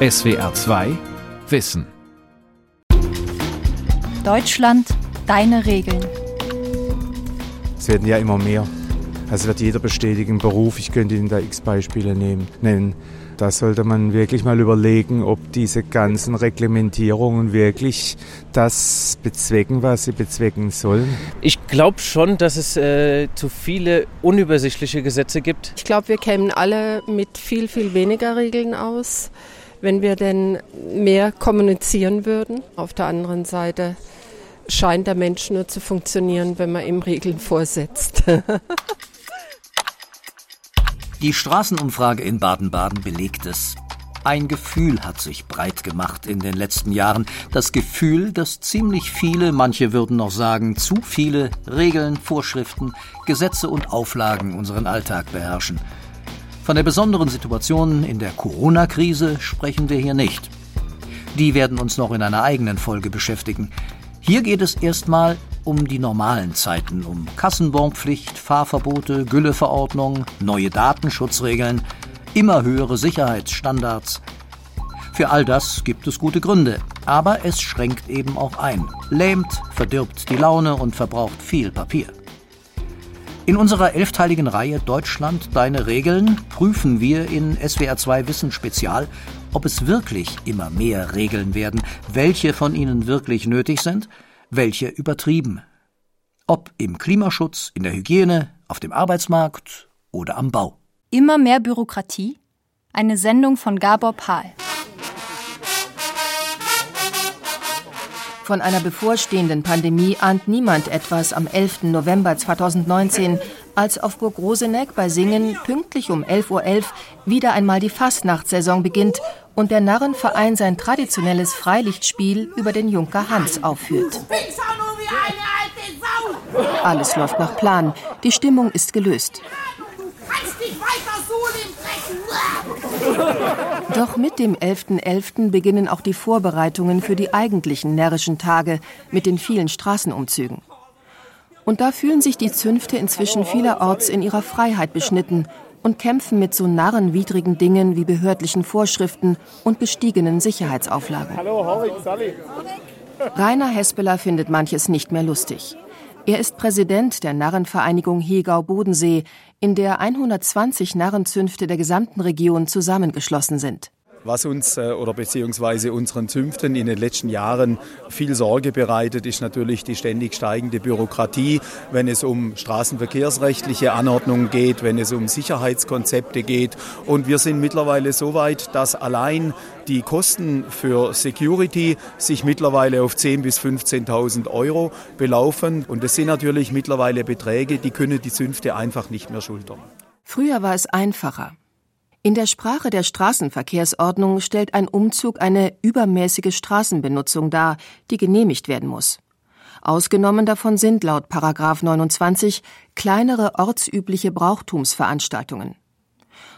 SWR 2 Wissen. Deutschland, deine Regeln. Es werden ja immer mehr. Also wird jeder bestätigen Beruf. Ich könnte Ihnen da x Beispiele nehmen, nennen. Da sollte man wirklich mal überlegen, ob diese ganzen Reglementierungen wirklich das bezwecken, was sie bezwecken sollen. Ich glaube schon, dass es äh, zu viele unübersichtliche Gesetze gibt. Ich glaube, wir kämen alle mit viel, viel weniger Regeln aus wenn wir denn mehr kommunizieren würden. Auf der anderen Seite scheint der Mensch nur zu funktionieren, wenn man ihm Regeln vorsetzt. Die Straßenumfrage in Baden-Baden belegt es. Ein Gefühl hat sich breit gemacht in den letzten Jahren. Das Gefühl, dass ziemlich viele, manche würden noch sagen zu viele Regeln, Vorschriften, Gesetze und Auflagen unseren Alltag beherrschen. Von der besonderen Situation in der Corona-Krise sprechen wir hier nicht. Die werden uns noch in einer eigenen Folge beschäftigen. Hier geht es erstmal um die normalen Zeiten, um Kassenbonpflicht, Fahrverbote, Gülleverordnung, neue Datenschutzregeln, immer höhere Sicherheitsstandards. Für all das gibt es gute Gründe, aber es schränkt eben auch ein, lähmt, verdirbt die Laune und verbraucht viel Papier. In unserer elfteiligen Reihe Deutschland deine Regeln prüfen wir in SWR 2 Wissen Spezial, ob es wirklich immer mehr Regeln werden, welche von ihnen wirklich nötig sind, welche übertrieben. Ob im Klimaschutz, in der Hygiene, auf dem Arbeitsmarkt oder am Bau. Immer mehr Bürokratie? Eine Sendung von Gabor Pahl. Von einer bevorstehenden Pandemie ahnt niemand etwas am 11. November 2019, als auf Burg Roseneck bei Singen pünktlich um 11.11 Uhr .11 wieder einmal die Fastnachtssaison beginnt und der Narrenverein sein traditionelles Freilichtspiel über den Junker Hans aufführt. Alles läuft nach Plan. Die Stimmung ist gelöst. Doch mit dem 11.11. .11. beginnen auch die Vorbereitungen für die eigentlichen närrischen Tage mit den vielen Straßenumzügen. Und da fühlen sich die Zünfte inzwischen vielerorts in ihrer Freiheit beschnitten und kämpfen mit so narrenwidrigen Dingen wie behördlichen Vorschriften und gestiegenen Sicherheitsauflagen. Rainer Hespeler findet manches nicht mehr lustig. Er ist Präsident der Narrenvereinigung Hegau-Bodensee, in der 120 Narrenzünfte der gesamten Region zusammengeschlossen sind. Was uns äh, oder beziehungsweise unseren Zünften in den letzten Jahren viel Sorge bereitet, ist natürlich die ständig steigende Bürokratie, wenn es um straßenverkehrsrechtliche Anordnungen geht, wenn es um Sicherheitskonzepte geht. Und wir sind mittlerweile so weit, dass allein die Kosten für Security sich mittlerweile auf 10.000 bis 15.000 Euro belaufen. Und das sind natürlich mittlerweile Beträge, die können die Zünfte einfach nicht mehr schultern. Früher war es einfacher. In der Sprache der Straßenverkehrsordnung stellt ein Umzug eine übermäßige Straßenbenutzung dar, die genehmigt werden muss. Ausgenommen davon sind laut Paragraph 29 kleinere ortsübliche Brauchtumsveranstaltungen.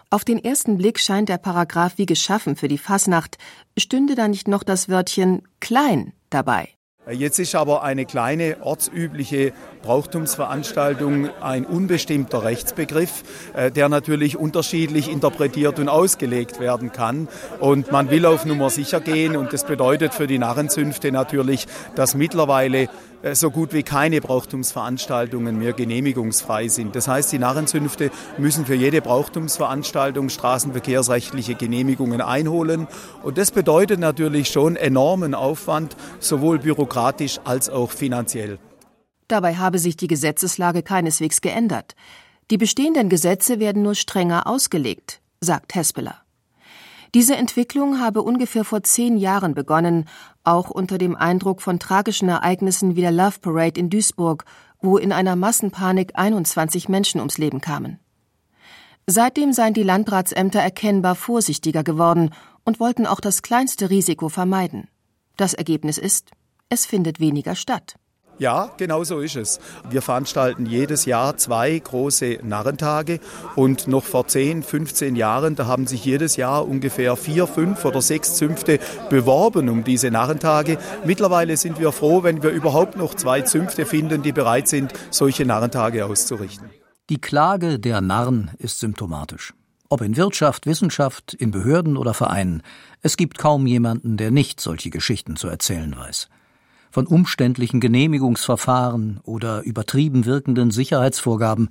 Auf den ersten Blick scheint der Paragraph wie geschaffen für die Fasnacht, stünde da nicht noch das Wörtchen klein dabei. Jetzt ist aber eine kleine ortsübliche Brauchtumsveranstaltung ein unbestimmter Rechtsbegriff, äh, der natürlich unterschiedlich interpretiert und ausgelegt werden kann. Und man will auf Nummer sicher gehen und das bedeutet für die Narrenzünfte natürlich, dass mittlerweile äh, so gut wie keine Brauchtumsveranstaltungen mehr genehmigungsfrei sind. Das heißt, die Narrenzünfte müssen für jede Brauchtumsveranstaltung straßenverkehrsrechtliche Genehmigungen einholen. Und das bedeutet natürlich schon enormen Aufwand, sowohl bürokratisch als auch finanziell. Dabei habe sich die Gesetzeslage keineswegs geändert. Die bestehenden Gesetze werden nur strenger ausgelegt, sagt Hespeler. Diese Entwicklung habe ungefähr vor zehn Jahren begonnen, auch unter dem Eindruck von tragischen Ereignissen wie der Love Parade in Duisburg, wo in einer Massenpanik 21 Menschen ums Leben kamen. Seitdem seien die Landratsämter erkennbar vorsichtiger geworden und wollten auch das kleinste Risiko vermeiden. Das Ergebnis ist, es findet weniger statt. Ja, genau so ist es. Wir veranstalten jedes Jahr zwei große Narrentage und noch vor 10, 15 Jahren, da haben sich jedes Jahr ungefähr vier, fünf oder sechs Zünfte beworben um diese Narrentage. Mittlerweile sind wir froh, wenn wir überhaupt noch zwei Zünfte finden, die bereit sind, solche Narrentage auszurichten. Die Klage der Narren ist symptomatisch. Ob in Wirtschaft, Wissenschaft, in Behörden oder Vereinen, es gibt kaum jemanden, der nicht solche Geschichten zu erzählen weiß. Von umständlichen Genehmigungsverfahren oder übertrieben wirkenden Sicherheitsvorgaben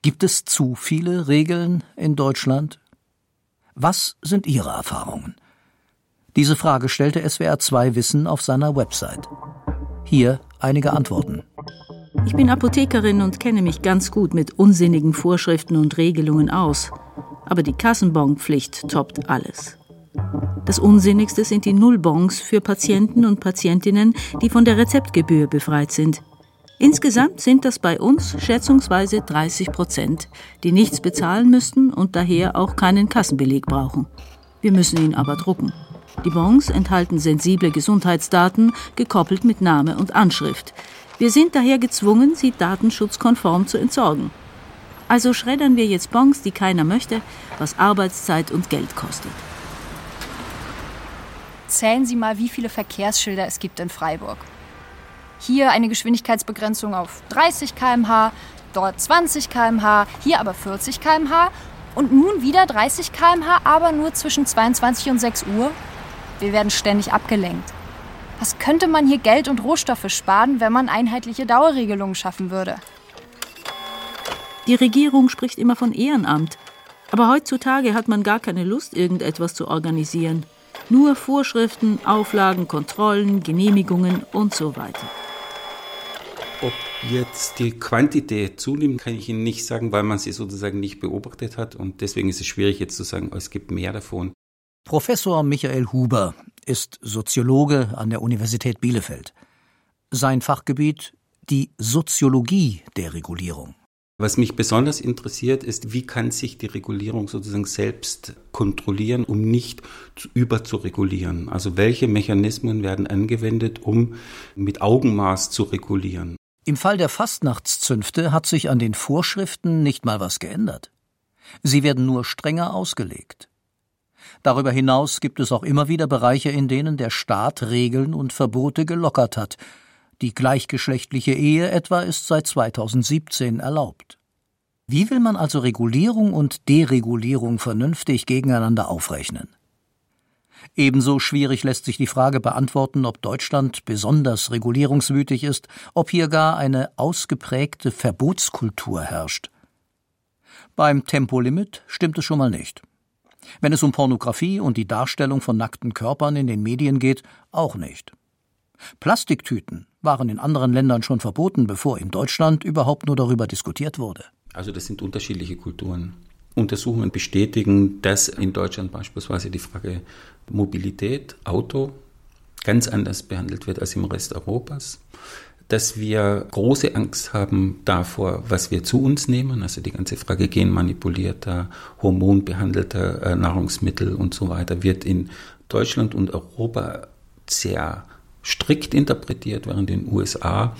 gibt es zu viele Regeln in Deutschland? Was sind Ihre Erfahrungen? Diese Frage stellte SWR 2 Wissen auf seiner Website. Hier einige Antworten. Ich bin Apothekerin und kenne mich ganz gut mit unsinnigen Vorschriften und Regelungen aus. Aber die Kassenbonpflicht toppt alles. Das Unsinnigste sind die Nullbons für Patienten und Patientinnen, die von der Rezeptgebühr befreit sind. Insgesamt sind das bei uns schätzungsweise 30 Prozent, die nichts bezahlen müssten und daher auch keinen Kassenbeleg brauchen. Wir müssen ihn aber drucken. Die Bons enthalten sensible Gesundheitsdaten, gekoppelt mit Name und Anschrift. Wir sind daher gezwungen, sie datenschutzkonform zu entsorgen. Also schreddern wir jetzt Bons, die keiner möchte, was Arbeitszeit und Geld kostet. Zählen Sie mal, wie viele Verkehrsschilder es gibt in Freiburg. Hier eine Geschwindigkeitsbegrenzung auf 30 km/h, dort 20 km/h, hier aber 40 km/h und nun wieder 30 km/h, aber nur zwischen 22 und 6 Uhr. Wir werden ständig abgelenkt. Was könnte man hier Geld und Rohstoffe sparen, wenn man einheitliche Dauerregelungen schaffen würde? Die Regierung spricht immer von Ehrenamt. Aber heutzutage hat man gar keine Lust, irgendetwas zu organisieren. Nur Vorschriften, Auflagen, Kontrollen, Genehmigungen und so weiter. Ob jetzt die Quantität zunimmt, kann ich Ihnen nicht sagen, weil man sie sozusagen nicht beobachtet hat. Und deswegen ist es schwierig jetzt zu sagen, es gibt mehr davon. Professor Michael Huber ist Soziologe an der Universität Bielefeld. Sein Fachgebiet die Soziologie der Regulierung. Was mich besonders interessiert, ist, wie kann sich die Regulierung sozusagen selbst kontrollieren, um nicht überzuregulieren? Also welche Mechanismen werden angewendet, um mit Augenmaß zu regulieren? Im Fall der Fastnachtszünfte hat sich an den Vorschriften nicht mal was geändert. Sie werden nur strenger ausgelegt. Darüber hinaus gibt es auch immer wieder Bereiche, in denen der Staat Regeln und Verbote gelockert hat. Die gleichgeschlechtliche Ehe etwa ist seit 2017 erlaubt. Wie will man also Regulierung und Deregulierung vernünftig gegeneinander aufrechnen? Ebenso schwierig lässt sich die Frage beantworten, ob Deutschland besonders regulierungswütig ist, ob hier gar eine ausgeprägte Verbotskultur herrscht. Beim Tempolimit stimmt es schon mal nicht. Wenn es um Pornografie und die Darstellung von nackten Körpern in den Medien geht, auch nicht. Plastiktüten waren in anderen Ländern schon verboten, bevor in Deutschland überhaupt nur darüber diskutiert wurde. Also das sind unterschiedliche Kulturen. Untersuchungen bestätigen, dass in Deutschland beispielsweise die Frage Mobilität, Auto ganz anders behandelt wird als im Rest Europas dass wir große Angst haben davor, was wir zu uns nehmen, also die ganze Frage genmanipulierter, hormonbehandelter äh, Nahrungsmittel und so weiter, wird in Deutschland und Europa sehr strikt interpretiert, während in den USA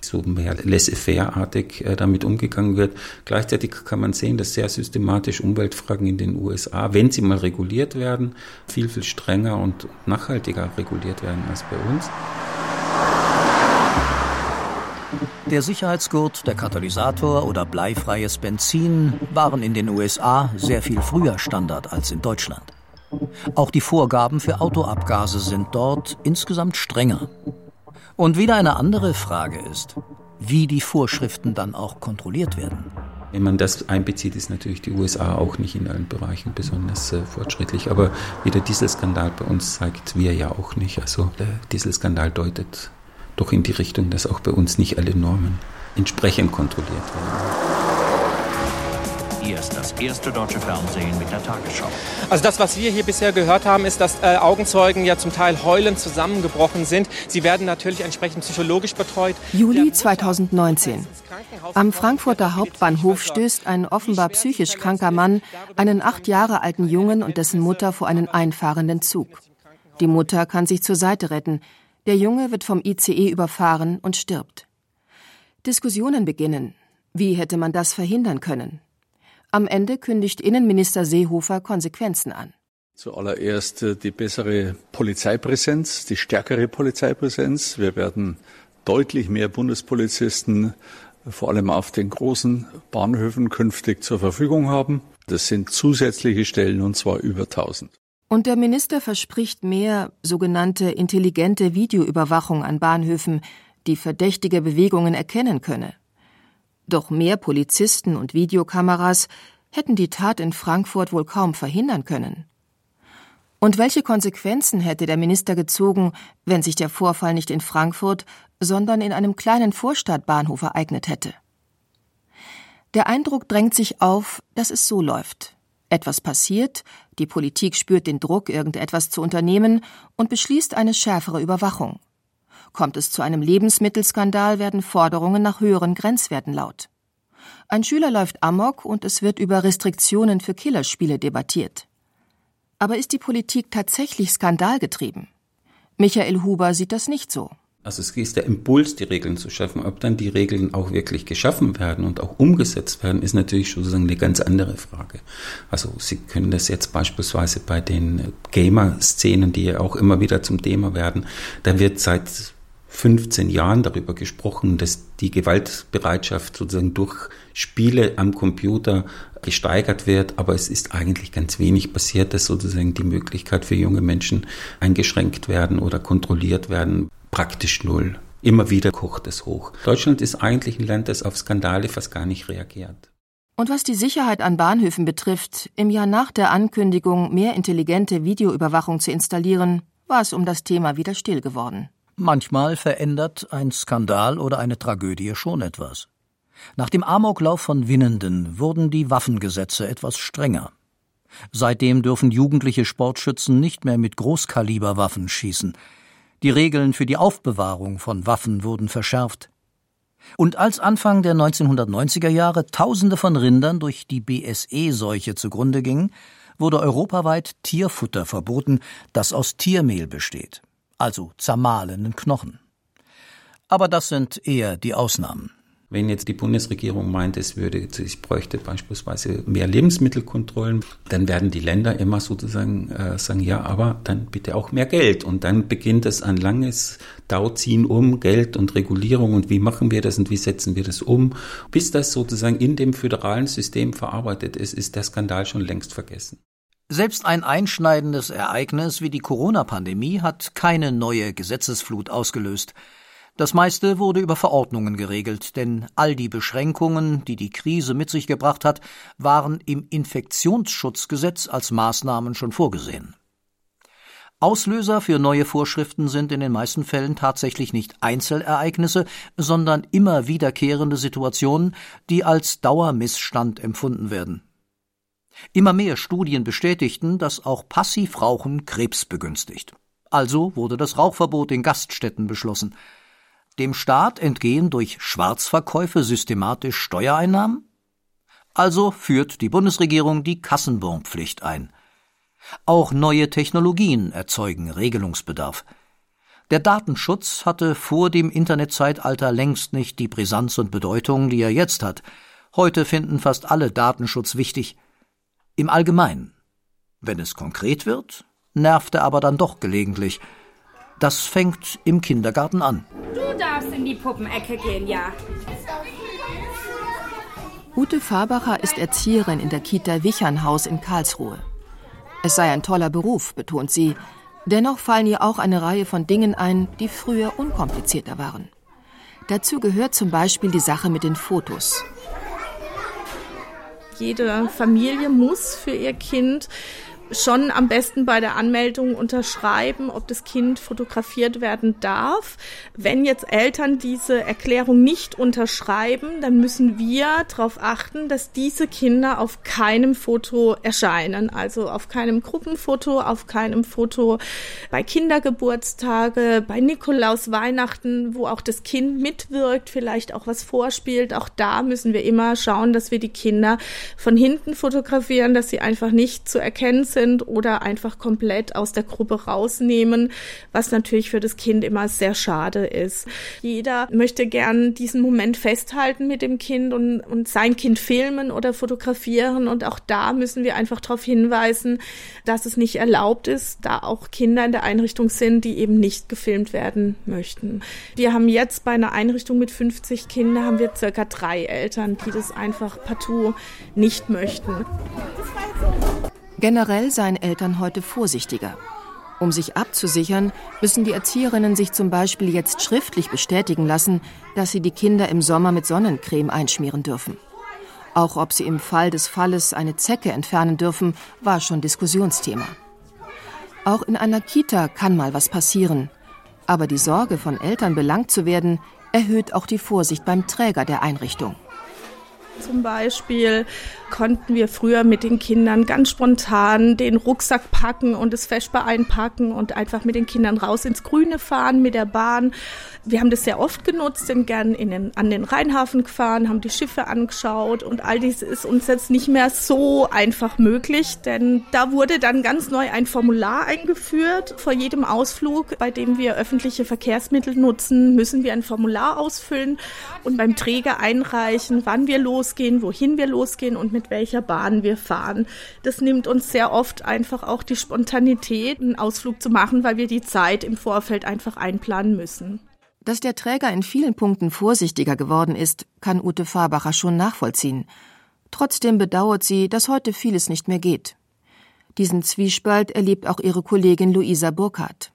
so mehr laissez-faire-artig äh, damit umgegangen wird. Gleichzeitig kann man sehen, dass sehr systematisch Umweltfragen in den USA, wenn sie mal reguliert werden, viel, viel strenger und nachhaltiger reguliert werden als bei uns. Der Sicherheitsgurt, der Katalysator oder bleifreies Benzin waren in den USA sehr viel früher Standard als in Deutschland. Auch die Vorgaben für Autoabgase sind dort insgesamt strenger. Und wieder eine andere Frage ist, wie die Vorschriften dann auch kontrolliert werden. Wenn man das einbezieht, ist natürlich die USA auch nicht in allen Bereichen besonders äh, fortschrittlich. Aber wie der Dieselskandal bei uns zeigt, wir ja auch nicht. Also der Dieselskandal deutet doch in die Richtung, dass auch bei uns nicht alle Normen entsprechend kontrolliert werden. Hier ist das erste deutsche Fernsehen mit der Tagesschau. Also das, was wir hier bisher gehört haben, ist, dass äh, Augenzeugen ja zum Teil heulend zusammengebrochen sind. Sie werden natürlich entsprechend psychologisch betreut. Juli 2019. Am Frankfurter Hauptbahnhof stößt ein offenbar psychisch kranker Mann einen acht Jahre alten Jungen und dessen Mutter vor einen einfahrenden Zug. Die Mutter kann sich zur Seite retten. Der Junge wird vom ICE überfahren und stirbt. Diskussionen beginnen. Wie hätte man das verhindern können? Am Ende kündigt Innenminister Seehofer Konsequenzen an. Zuallererst äh, die bessere Polizeipräsenz, die stärkere Polizeipräsenz. Wir werden deutlich mehr Bundespolizisten vor allem auf den großen Bahnhöfen künftig zur Verfügung haben. Das sind zusätzliche Stellen und zwar über 1000. Und der Minister verspricht mehr sogenannte intelligente Videoüberwachung an Bahnhöfen, die verdächtige Bewegungen erkennen könne. Doch mehr Polizisten und Videokameras hätten die Tat in Frankfurt wohl kaum verhindern können. Und welche Konsequenzen hätte der Minister gezogen, wenn sich der Vorfall nicht in Frankfurt, sondern in einem kleinen Vorstadtbahnhof ereignet hätte? Der Eindruck drängt sich auf, dass es so läuft. Etwas passiert, die Politik spürt den Druck, irgendetwas zu unternehmen und beschließt eine schärfere Überwachung. Kommt es zu einem Lebensmittelskandal, werden Forderungen nach höheren Grenzwerten laut. Ein Schüler läuft amok und es wird über Restriktionen für Killerspiele debattiert. Aber ist die Politik tatsächlich skandalgetrieben? Michael Huber sieht das nicht so. Also es ist der Impuls, die Regeln zu schaffen. Ob dann die Regeln auch wirklich geschaffen werden und auch umgesetzt werden, ist natürlich sozusagen eine ganz andere Frage. Also Sie können das jetzt beispielsweise bei den Gamer-Szenen, die ja auch immer wieder zum Thema werden, da wird seit 15 Jahren darüber gesprochen, dass die Gewaltbereitschaft sozusagen durch Spiele am Computer gesteigert wird, aber es ist eigentlich ganz wenig passiert, dass sozusagen die Möglichkeit für junge Menschen eingeschränkt werden oder kontrolliert werden. Praktisch null. Immer wieder kocht es hoch. Deutschland ist eigentlich ein Land, das auf Skandale fast gar nicht reagiert. Und was die Sicherheit an Bahnhöfen betrifft, im Jahr nach der Ankündigung, mehr intelligente Videoüberwachung zu installieren, war es um das Thema wieder still geworden. Manchmal verändert ein Skandal oder eine Tragödie schon etwas. Nach dem Amoklauf von Winnenden wurden die Waffengesetze etwas strenger. Seitdem dürfen jugendliche Sportschützen nicht mehr mit Großkaliberwaffen schießen. Die Regeln für die Aufbewahrung von Waffen wurden verschärft. Und als Anfang der 1990er Jahre Tausende von Rindern durch die BSE-Seuche zugrunde gingen, wurde europaweit Tierfutter verboten, das aus Tiermehl besteht also zermahlenen Knochen. Aber das sind eher die Ausnahmen. Wenn jetzt die Bundesregierung meint, es würde, ich bräuchte beispielsweise mehr Lebensmittelkontrollen, dann werden die Länder immer sozusagen äh, sagen, ja, aber dann bitte auch mehr Geld. Und dann beginnt es ein langes Dauziehen um Geld und Regulierung und wie machen wir das und wie setzen wir das um. Bis das sozusagen in dem föderalen System verarbeitet ist, ist der Skandal schon längst vergessen. Selbst ein einschneidendes Ereignis wie die Corona-Pandemie hat keine neue Gesetzesflut ausgelöst. Das meiste wurde über Verordnungen geregelt, denn all die Beschränkungen, die die Krise mit sich gebracht hat, waren im Infektionsschutzgesetz als Maßnahmen schon vorgesehen. Auslöser für neue Vorschriften sind in den meisten Fällen tatsächlich nicht Einzelereignisse, sondern immer wiederkehrende Situationen, die als Dauermissstand empfunden werden. Immer mehr Studien bestätigten, dass auch Passivrauchen Krebs begünstigt. Also wurde das Rauchverbot in Gaststätten beschlossen. Dem Staat entgehen durch Schwarzverkäufe systematisch Steuereinnahmen? Also führt die Bundesregierung die Kassenbonpflicht ein. Auch neue Technologien erzeugen Regelungsbedarf. Der Datenschutz hatte vor dem Internetzeitalter längst nicht die Brisanz und Bedeutung, die er jetzt hat. Heute finden fast alle Datenschutz wichtig. Im Allgemeinen. Wenn es konkret wird, nervt er aber dann doch gelegentlich. Das fängt im Kindergarten an. Du darfst in die Puppenecke gehen, ja. Ute Fabacher ist Erzieherin in der Kita Wichernhaus in Karlsruhe. Es sei ein toller Beruf, betont sie. Dennoch fallen ihr auch eine Reihe von Dingen ein, die früher unkomplizierter waren. Dazu gehört zum Beispiel die Sache mit den Fotos jede Familie muss für ihr Kind schon am besten bei der Anmeldung unterschreiben, ob das Kind fotografiert werden darf. Wenn jetzt Eltern diese Erklärung nicht unterschreiben, dann müssen wir darauf achten, dass diese Kinder auf keinem Foto erscheinen. Also auf keinem Gruppenfoto, auf keinem Foto bei Kindergeburtstage, bei Nikolaus Weihnachten, wo auch das Kind mitwirkt, vielleicht auch was vorspielt. Auch da müssen wir immer schauen, dass wir die Kinder von hinten fotografieren, dass sie einfach nicht zu erkennen sind sind oder einfach komplett aus der Gruppe rausnehmen, was natürlich für das Kind immer sehr schade ist. Jeder möchte gern diesen Moment festhalten mit dem Kind und, und sein Kind filmen oder fotografieren und auch da müssen wir einfach darauf hinweisen, dass es nicht erlaubt ist, da auch Kinder in der Einrichtung sind, die eben nicht gefilmt werden möchten. Wir haben jetzt bei einer Einrichtung mit 50 Kindern haben wir circa drei Eltern, die das einfach partout nicht möchten. Generell seien Eltern heute vorsichtiger. Um sich abzusichern, müssen die Erzieherinnen sich zum Beispiel jetzt schriftlich bestätigen lassen, dass sie die Kinder im Sommer mit Sonnencreme einschmieren dürfen. Auch ob sie im Fall des Falles eine Zecke entfernen dürfen, war schon Diskussionsthema. Auch in einer Kita kann mal was passieren. Aber die Sorge, von Eltern belangt zu werden, erhöht auch die Vorsicht beim Träger der Einrichtung. Zum Beispiel konnten wir früher mit den Kindern ganz spontan den Rucksack packen und das Feschbar einpacken und einfach mit den Kindern raus ins Grüne fahren mit der Bahn. Wir haben das sehr oft genutzt, sind gern in den, an den Rheinhafen gefahren, haben die Schiffe angeschaut und all dies ist uns jetzt nicht mehr so einfach möglich, denn da wurde dann ganz neu ein Formular eingeführt. Vor jedem Ausflug, bei dem wir öffentliche Verkehrsmittel nutzen, müssen wir ein Formular ausfüllen und beim Träger einreichen, wann wir losgehen, wohin wir losgehen und mit welcher Bahn wir fahren. Das nimmt uns sehr oft einfach auch die Spontanität, einen Ausflug zu machen, weil wir die Zeit im Vorfeld einfach einplanen müssen. Dass der Träger in vielen Punkten vorsichtiger geworden ist, kann Ute Fahrbacher schon nachvollziehen. Trotzdem bedauert sie, dass heute vieles nicht mehr geht. Diesen Zwiespalt erlebt auch ihre Kollegin Luisa Burkhardt.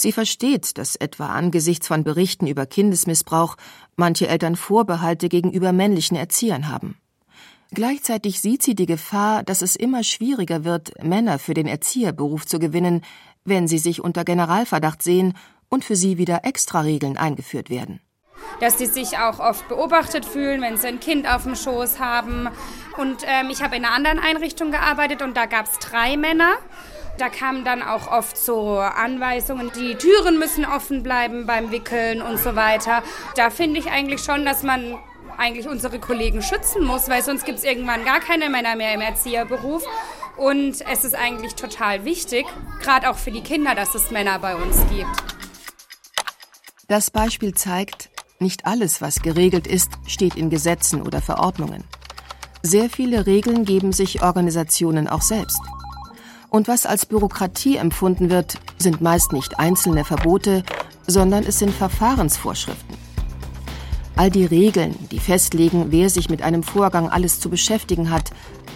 Sie versteht, dass etwa angesichts von Berichten über Kindesmissbrauch manche Eltern Vorbehalte gegenüber männlichen Erziehern haben. Gleichzeitig sieht sie die Gefahr, dass es immer schwieriger wird, Männer für den Erzieherberuf zu gewinnen, wenn sie sich unter Generalverdacht sehen und für sie wieder Extraregeln eingeführt werden. Dass sie sich auch oft beobachtet fühlen, wenn sie ein Kind auf dem Schoß haben. Und ähm, ich habe in einer anderen Einrichtung gearbeitet und da gab es drei Männer. Da kamen dann auch oft so Anweisungen, die Türen müssen offen bleiben beim Wickeln und so weiter. Da finde ich eigentlich schon, dass man eigentlich unsere Kollegen schützen muss, weil sonst gibt es irgendwann gar keine Männer mehr im Erzieherberuf. Und es ist eigentlich total wichtig, gerade auch für die Kinder, dass es Männer bei uns gibt. Das Beispiel zeigt, nicht alles, was geregelt ist, steht in Gesetzen oder Verordnungen. Sehr viele Regeln geben sich Organisationen auch selbst. Und was als Bürokratie empfunden wird, sind meist nicht einzelne Verbote, sondern es sind Verfahrensvorschriften. All die Regeln, die festlegen, wer sich mit einem Vorgang alles zu beschäftigen hat,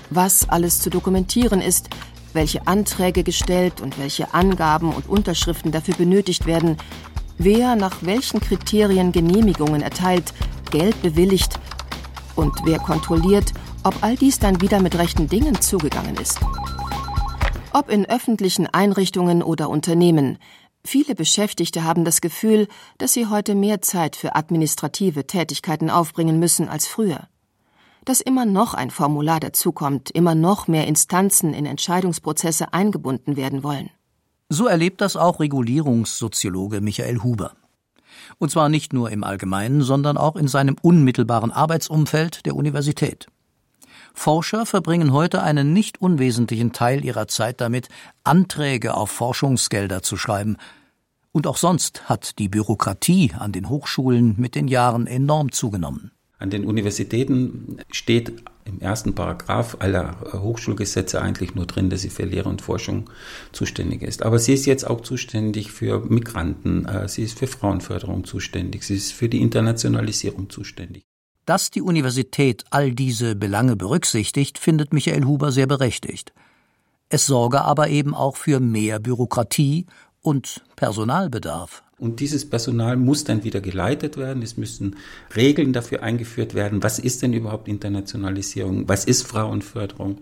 was alles zu dokumentieren ist, welche Anträge gestellt und welche Angaben und Unterschriften dafür benötigt werden, wer nach welchen Kriterien Genehmigungen erteilt, Geld bewilligt und wer kontrolliert, ob all dies dann wieder mit rechten Dingen zugegangen ist. Ob in öffentlichen Einrichtungen oder Unternehmen, viele Beschäftigte haben das Gefühl, dass sie heute mehr Zeit für administrative Tätigkeiten aufbringen müssen als früher. Dass immer noch ein Formular dazukommt, immer noch mehr Instanzen in Entscheidungsprozesse eingebunden werden wollen. So erlebt das auch Regulierungssoziologe Michael Huber. Und zwar nicht nur im Allgemeinen, sondern auch in seinem unmittelbaren Arbeitsumfeld der Universität. Forscher verbringen heute einen nicht unwesentlichen Teil ihrer Zeit damit, Anträge auf Forschungsgelder zu schreiben. Und auch sonst hat die Bürokratie an den Hochschulen mit den Jahren enorm zugenommen. An den Universitäten steht im ersten Paragraph aller Hochschulgesetze eigentlich nur drin, dass sie für Lehre und Forschung zuständig ist. Aber sie ist jetzt auch zuständig für Migranten, äh, sie ist für Frauenförderung zuständig, sie ist für die Internationalisierung zuständig. Dass die Universität all diese Belange berücksichtigt, findet Michael Huber sehr berechtigt. Es sorge aber eben auch für mehr Bürokratie und Personalbedarf. Und dieses Personal muss dann wieder geleitet werden. Es müssen Regeln dafür eingeführt werden. Was ist denn überhaupt Internationalisierung? Was ist Frauenförderung?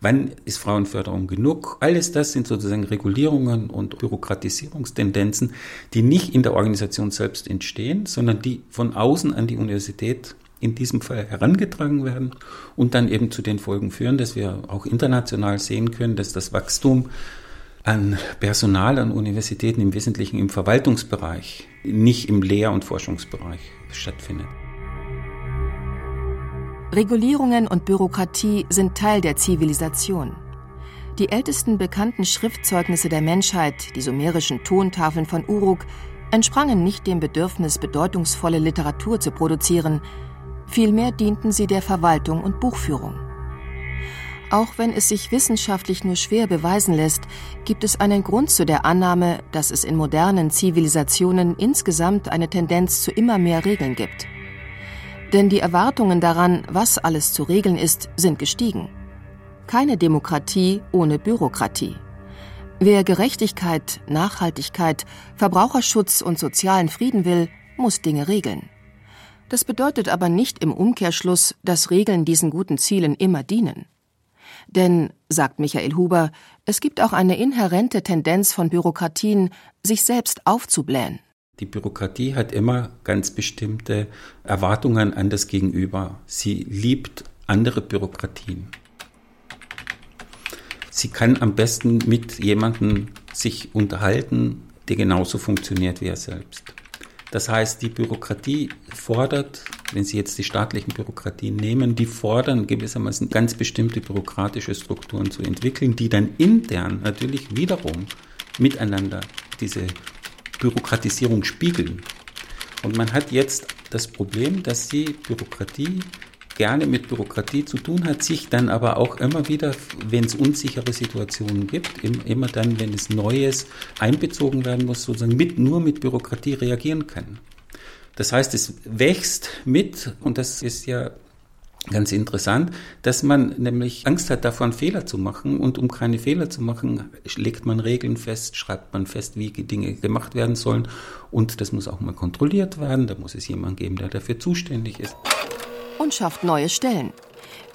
Wann ist Frauenförderung genug? Alles das sind sozusagen Regulierungen und Bürokratisierungstendenzen, die nicht in der Organisation selbst entstehen, sondern die von außen an die Universität in diesem Fall herangetragen werden und dann eben zu den Folgen führen, dass wir auch international sehen können, dass das Wachstum an Personal an Universitäten im Wesentlichen im Verwaltungsbereich, nicht im Lehr- und Forschungsbereich stattfindet. Regulierungen und Bürokratie sind Teil der Zivilisation. Die ältesten bekannten Schriftzeugnisse der Menschheit, die sumerischen Tontafeln von Uruk, entsprangen nicht dem Bedürfnis, bedeutungsvolle Literatur zu produzieren, vielmehr dienten sie der Verwaltung und Buchführung. Auch wenn es sich wissenschaftlich nur schwer beweisen lässt, gibt es einen Grund zu der Annahme, dass es in modernen Zivilisationen insgesamt eine Tendenz zu immer mehr Regeln gibt. Denn die Erwartungen daran, was alles zu regeln ist, sind gestiegen. Keine Demokratie ohne Bürokratie. Wer Gerechtigkeit, Nachhaltigkeit, Verbraucherschutz und sozialen Frieden will, muss Dinge regeln. Das bedeutet aber nicht im Umkehrschluss, dass Regeln diesen guten Zielen immer dienen. Denn, sagt Michael Huber, es gibt auch eine inhärente Tendenz von Bürokratien, sich selbst aufzublähen. Die Bürokratie hat immer ganz bestimmte Erwartungen an das Gegenüber. Sie liebt andere Bürokratien. Sie kann am besten mit jemandem sich unterhalten, der genauso funktioniert wie er selbst. Das heißt, die Bürokratie fordert, wenn Sie jetzt die staatlichen Bürokratien nehmen, die fordern gewissermaßen ganz bestimmte bürokratische Strukturen zu entwickeln, die dann intern natürlich wiederum miteinander diese Bürokratisierung spiegeln. Und man hat jetzt das Problem, dass die Bürokratie gerne mit Bürokratie zu tun hat, sich dann aber auch immer wieder, wenn es unsichere Situationen gibt, immer dann, wenn es Neues einbezogen werden muss, sozusagen mit, nur mit Bürokratie reagieren kann. Das heißt, es wächst mit, und das ist ja ganz interessant, dass man nämlich Angst hat davon, Fehler zu machen. Und um keine Fehler zu machen, legt man Regeln fest, schreibt man fest, wie Dinge gemacht werden sollen. Und das muss auch mal kontrolliert werden. Da muss es jemanden geben, der dafür zuständig ist und schafft neue Stellen.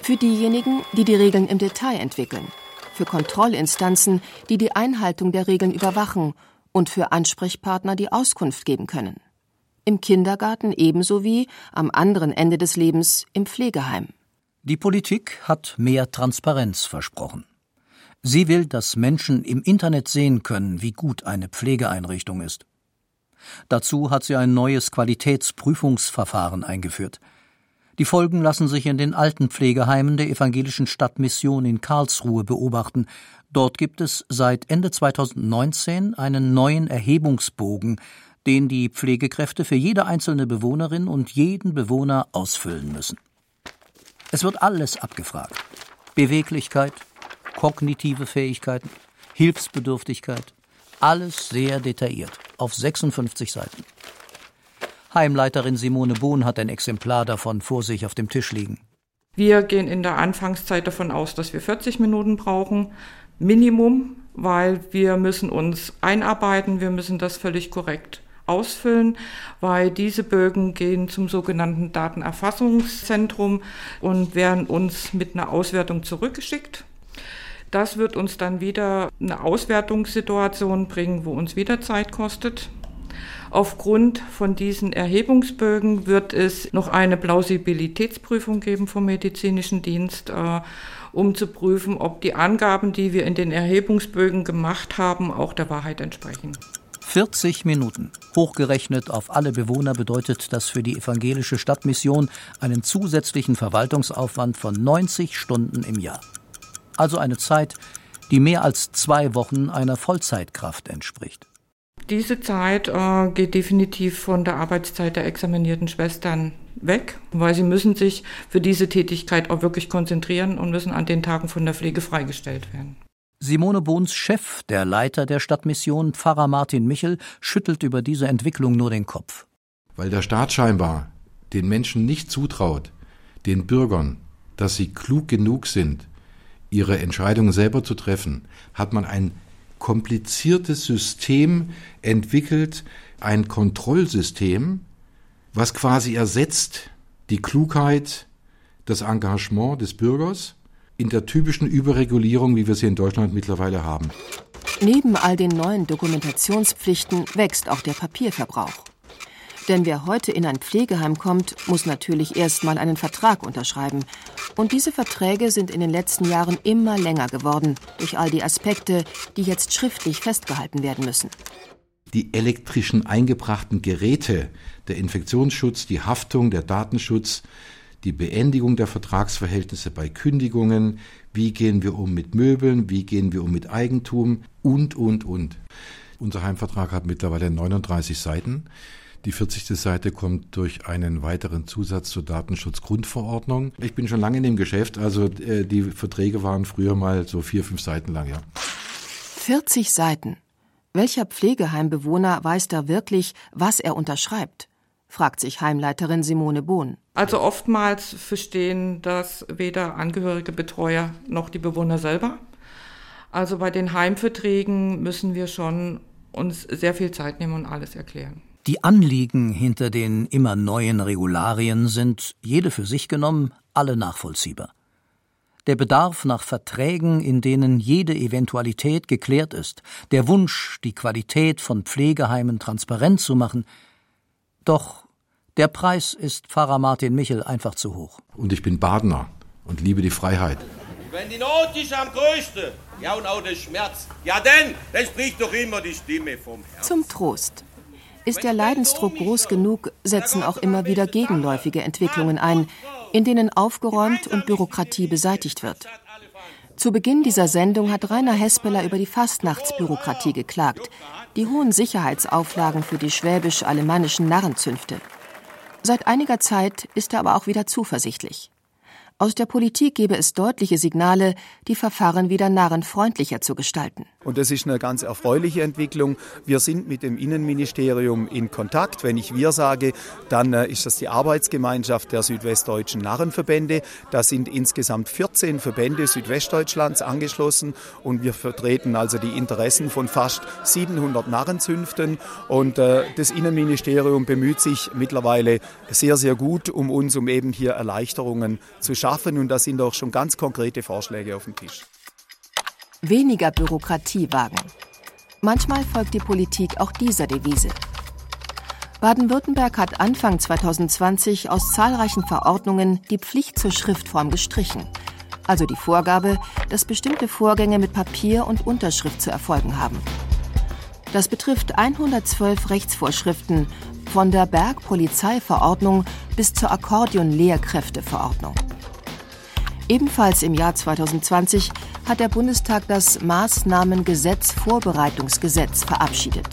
Für diejenigen, die die Regeln im Detail entwickeln, für Kontrollinstanzen, die die Einhaltung der Regeln überwachen und für Ansprechpartner, die Auskunft geben können. Im Kindergarten ebenso wie am anderen Ende des Lebens im Pflegeheim. Die Politik hat mehr Transparenz versprochen. Sie will, dass Menschen im Internet sehen können, wie gut eine Pflegeeinrichtung ist. Dazu hat sie ein neues Qualitätsprüfungsverfahren eingeführt. Die Folgen lassen sich in den alten Pflegeheimen der evangelischen Stadtmission in Karlsruhe beobachten. Dort gibt es seit Ende 2019 einen neuen Erhebungsbogen, den die Pflegekräfte für jede einzelne Bewohnerin und jeden Bewohner ausfüllen müssen. Es wird alles abgefragt. Beweglichkeit, kognitive Fähigkeiten, Hilfsbedürftigkeit, alles sehr detailliert auf 56 Seiten. Heimleiterin Simone Bohn hat ein Exemplar davon vor sich auf dem Tisch liegen. Wir gehen in der Anfangszeit davon aus, dass wir 40 Minuten brauchen, Minimum, weil wir müssen uns einarbeiten, wir müssen das völlig korrekt ausfüllen, weil diese Bögen gehen zum sogenannten Datenerfassungszentrum und werden uns mit einer Auswertung zurückgeschickt. Das wird uns dann wieder eine Auswertungssituation bringen, wo uns wieder Zeit kostet. Aufgrund von diesen Erhebungsbögen wird es noch eine Plausibilitätsprüfung geben vom medizinischen Dienst, äh, um zu prüfen, ob die Angaben, die wir in den Erhebungsbögen gemacht haben, auch der Wahrheit entsprechen. 40 Minuten. Hochgerechnet auf alle Bewohner bedeutet das für die evangelische Stadtmission einen zusätzlichen Verwaltungsaufwand von 90 Stunden im Jahr. Also eine Zeit, die mehr als zwei Wochen einer Vollzeitkraft entspricht. Diese Zeit äh, geht definitiv von der Arbeitszeit der examinierten Schwestern weg, weil sie müssen sich für diese Tätigkeit auch wirklich konzentrieren und müssen an den Tagen von der Pflege freigestellt werden. Simone Bohns Chef, der Leiter der Stadtmission, Pfarrer Martin Michel, schüttelt über diese Entwicklung nur den Kopf. Weil der Staat scheinbar den Menschen nicht zutraut, den Bürgern, dass sie klug genug sind, ihre Entscheidungen selber zu treffen, hat man ein kompliziertes System entwickelt, ein Kontrollsystem, was quasi ersetzt die Klugheit, das Engagement des Bürgers in der typischen Überregulierung, wie wir sie in Deutschland mittlerweile haben. Neben all den neuen Dokumentationspflichten wächst auch der Papierverbrauch. Denn wer heute in ein Pflegeheim kommt, muss natürlich erst mal einen Vertrag unterschreiben. Und diese Verträge sind in den letzten Jahren immer länger geworden, durch all die Aspekte, die jetzt schriftlich festgehalten werden müssen. Die elektrischen eingebrachten Geräte, der Infektionsschutz, die Haftung, der Datenschutz, die Beendigung der Vertragsverhältnisse bei Kündigungen, wie gehen wir um mit Möbeln, wie gehen wir um mit Eigentum und, und, und. Unser Heimvertrag hat mittlerweile 39 Seiten. Die 40. Seite kommt durch einen weiteren Zusatz zur Datenschutzgrundverordnung. Ich bin schon lange in dem Geschäft, also äh, die Verträge waren früher mal so vier, fünf Seiten lang, ja. 40 Seiten. Welcher Pflegeheimbewohner weiß da wirklich, was er unterschreibt? fragt sich Heimleiterin Simone Bohn. Also oftmals verstehen das weder Angehörige, Betreuer noch die Bewohner selber. Also bei den Heimverträgen müssen wir schon uns sehr viel Zeit nehmen und alles erklären. Die Anliegen hinter den immer neuen Regularien sind, jede für sich genommen, alle nachvollziehbar. Der Bedarf nach Verträgen, in denen jede Eventualität geklärt ist, der Wunsch, die Qualität von Pflegeheimen transparent zu machen, doch der Preis ist Pfarrer Martin Michel einfach zu hoch. Und ich bin Badener und liebe die Freiheit. Wenn die Not ist am größten, ja und auch der Schmerz, ja denn, dann spricht doch immer die Stimme vom Herrn. Zum Trost. Ist der Leidensdruck groß genug, setzen auch immer wieder gegenläufige Entwicklungen ein, in denen aufgeräumt und Bürokratie beseitigt wird. Zu Beginn dieser Sendung hat Rainer Hespeler über die Fastnachtsbürokratie geklagt, die hohen Sicherheitsauflagen für die schwäbisch-alemannischen Narrenzünfte. Seit einiger Zeit ist er aber auch wieder zuversichtlich. Aus der Politik gebe es deutliche Signale, die Verfahren wieder narrenfreundlicher zu gestalten. Und das ist eine ganz erfreuliche Entwicklung. Wir sind mit dem Innenministerium in Kontakt. Wenn ich wir sage, dann äh, ist das die Arbeitsgemeinschaft der südwestdeutschen Narrenverbände. Da sind insgesamt 14 Verbände Südwestdeutschlands angeschlossen und wir vertreten also die Interessen von fast 700 Narrenzünften. Und äh, das Innenministerium bemüht sich mittlerweile sehr, sehr gut um uns, um eben hier Erleichterungen zu schaffen schaffen. Und da sind auch schon ganz konkrete Vorschläge auf dem Tisch. Weniger Bürokratie wagen. Manchmal folgt die Politik auch dieser Devise. Baden-Württemberg hat Anfang 2020 aus zahlreichen Verordnungen die Pflicht zur Schriftform gestrichen, also die Vorgabe, dass bestimmte Vorgänge mit Papier und Unterschrift zu erfolgen haben. Das betrifft 112 Rechtsvorschriften von der Bergpolizeiverordnung bis zur Akkordeon-Lehrkräfteverordnung. Ebenfalls im Jahr 2020 hat der Bundestag das Maßnahmengesetz-Vorbereitungsgesetz verabschiedet.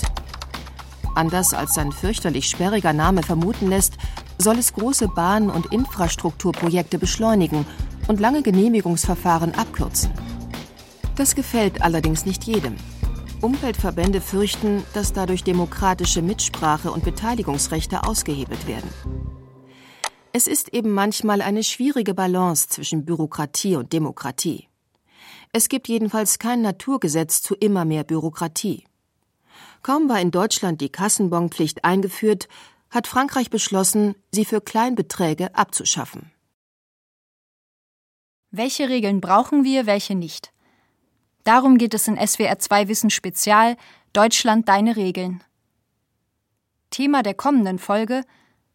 Anders als sein fürchterlich sperriger Name vermuten lässt, soll es große Bahn- und Infrastrukturprojekte beschleunigen und lange Genehmigungsverfahren abkürzen. Das gefällt allerdings nicht jedem. Umweltverbände fürchten, dass dadurch demokratische Mitsprache und Beteiligungsrechte ausgehebelt werden. Es ist eben manchmal eine schwierige Balance zwischen Bürokratie und Demokratie. Es gibt jedenfalls kein Naturgesetz zu immer mehr Bürokratie. Kaum war in Deutschland die Kassenbonpflicht eingeführt, hat Frankreich beschlossen, sie für Kleinbeträge abzuschaffen. Welche Regeln brauchen wir, welche nicht? Darum geht es in SWR 2 Wissen Spezial Deutschland deine Regeln. Thema der kommenden Folge